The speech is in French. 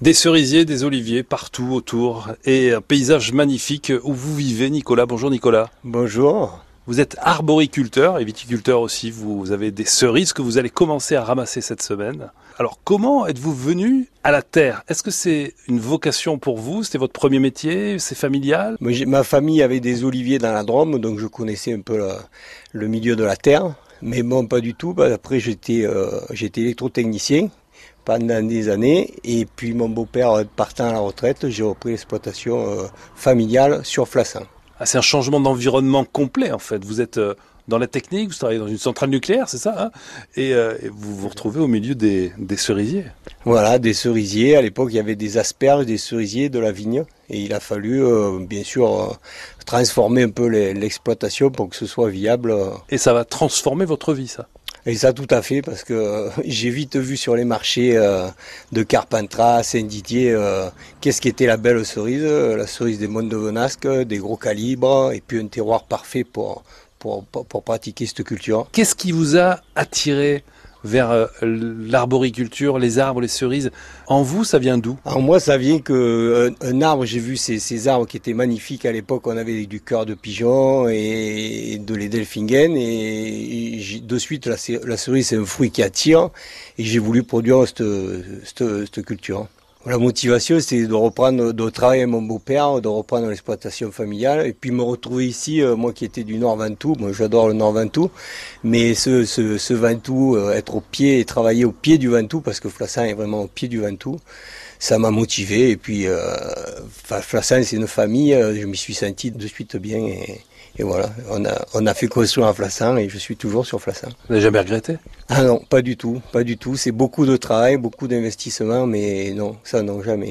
Des cerisiers, des oliviers partout autour et un paysage magnifique où vous vivez, Nicolas. Bonjour Nicolas. Bonjour. Vous êtes arboriculteur et viticulteur aussi. Vous avez des cerises que vous allez commencer à ramasser cette semaine. Alors comment êtes-vous venu à la terre? Est-ce que c'est une vocation pour vous? C'était votre premier métier? C'est familial? Ma famille avait des oliviers dans la Drôme, donc je connaissais un peu le, milieu de la terre. Mais bon, pas du tout. Après, j'étais euh, électrotechnicien pendant des années. Et puis mon beau-père partant à la retraite, j'ai repris l'exploitation euh, familiale sur Flassin. Ah, c'est un changement d'environnement complet en fait. Vous êtes euh, dans la technique, vous travaillez dans une centrale nucléaire, c'est ça hein? Euh, et, vous vous retrouvez au milieu des, cerisiers. Voilà, des cerisiers. À l'époque, il y avait des asperges, des cerisiers, de la vigne. Et il a fallu, bien sûr, transformer un peu l'exploitation pour que ce soit viable. Et ça va transformer votre vie, ça? Et ça, tout à fait, parce que euh, j'ai vite vu sur les marchés euh, de Carpentras, Saint-Didier, euh, qu'est-ce qui était la belle cerise, la cerise des monts de Venasque, des gros calibres, et puis un terroir parfait pour pratiquer cette culture. Qu'est-ce qui vous a attiré vers euh, l'arboriculture, les arbres, les cerises. En vous, ça vient d'où? En moi, ça vient que euh, un, arbre, j'ai vu ces, arbres qui étaient magnifiques à l'époque. On avait du cœur de pigeon et de l'Edelfingen. Et, de suite, la, la cerise, c'est un fruit qui attire. Et j'ai voulu produire cette culture. La motivation, c'est de reprendre, de travailler avec mon beau-père, de reprendre l'exploitation familiale, et puis me retrouver ici, euh, moi qui étais du Nord Ventoux, moi j'adore le Nord Ventoux, mais ce, ce, ce Ventoux, euh, être au pied et travailler au pied du Ventoux, parce que Flassin est vraiment au pied du Ventoux, ça m'a motivé, et puis euh, Flassin c'est une famille, je m'y suis senti de suite bien, et, et voilà, on a, on a fait construire un Flassin et je suis toujours sur Flassin. Vous n'avez jamais regretté? Ah non, pas du tout, pas du tout. C'est beaucoup de travail, beaucoup d'investissement, mais non, ça non, jamais.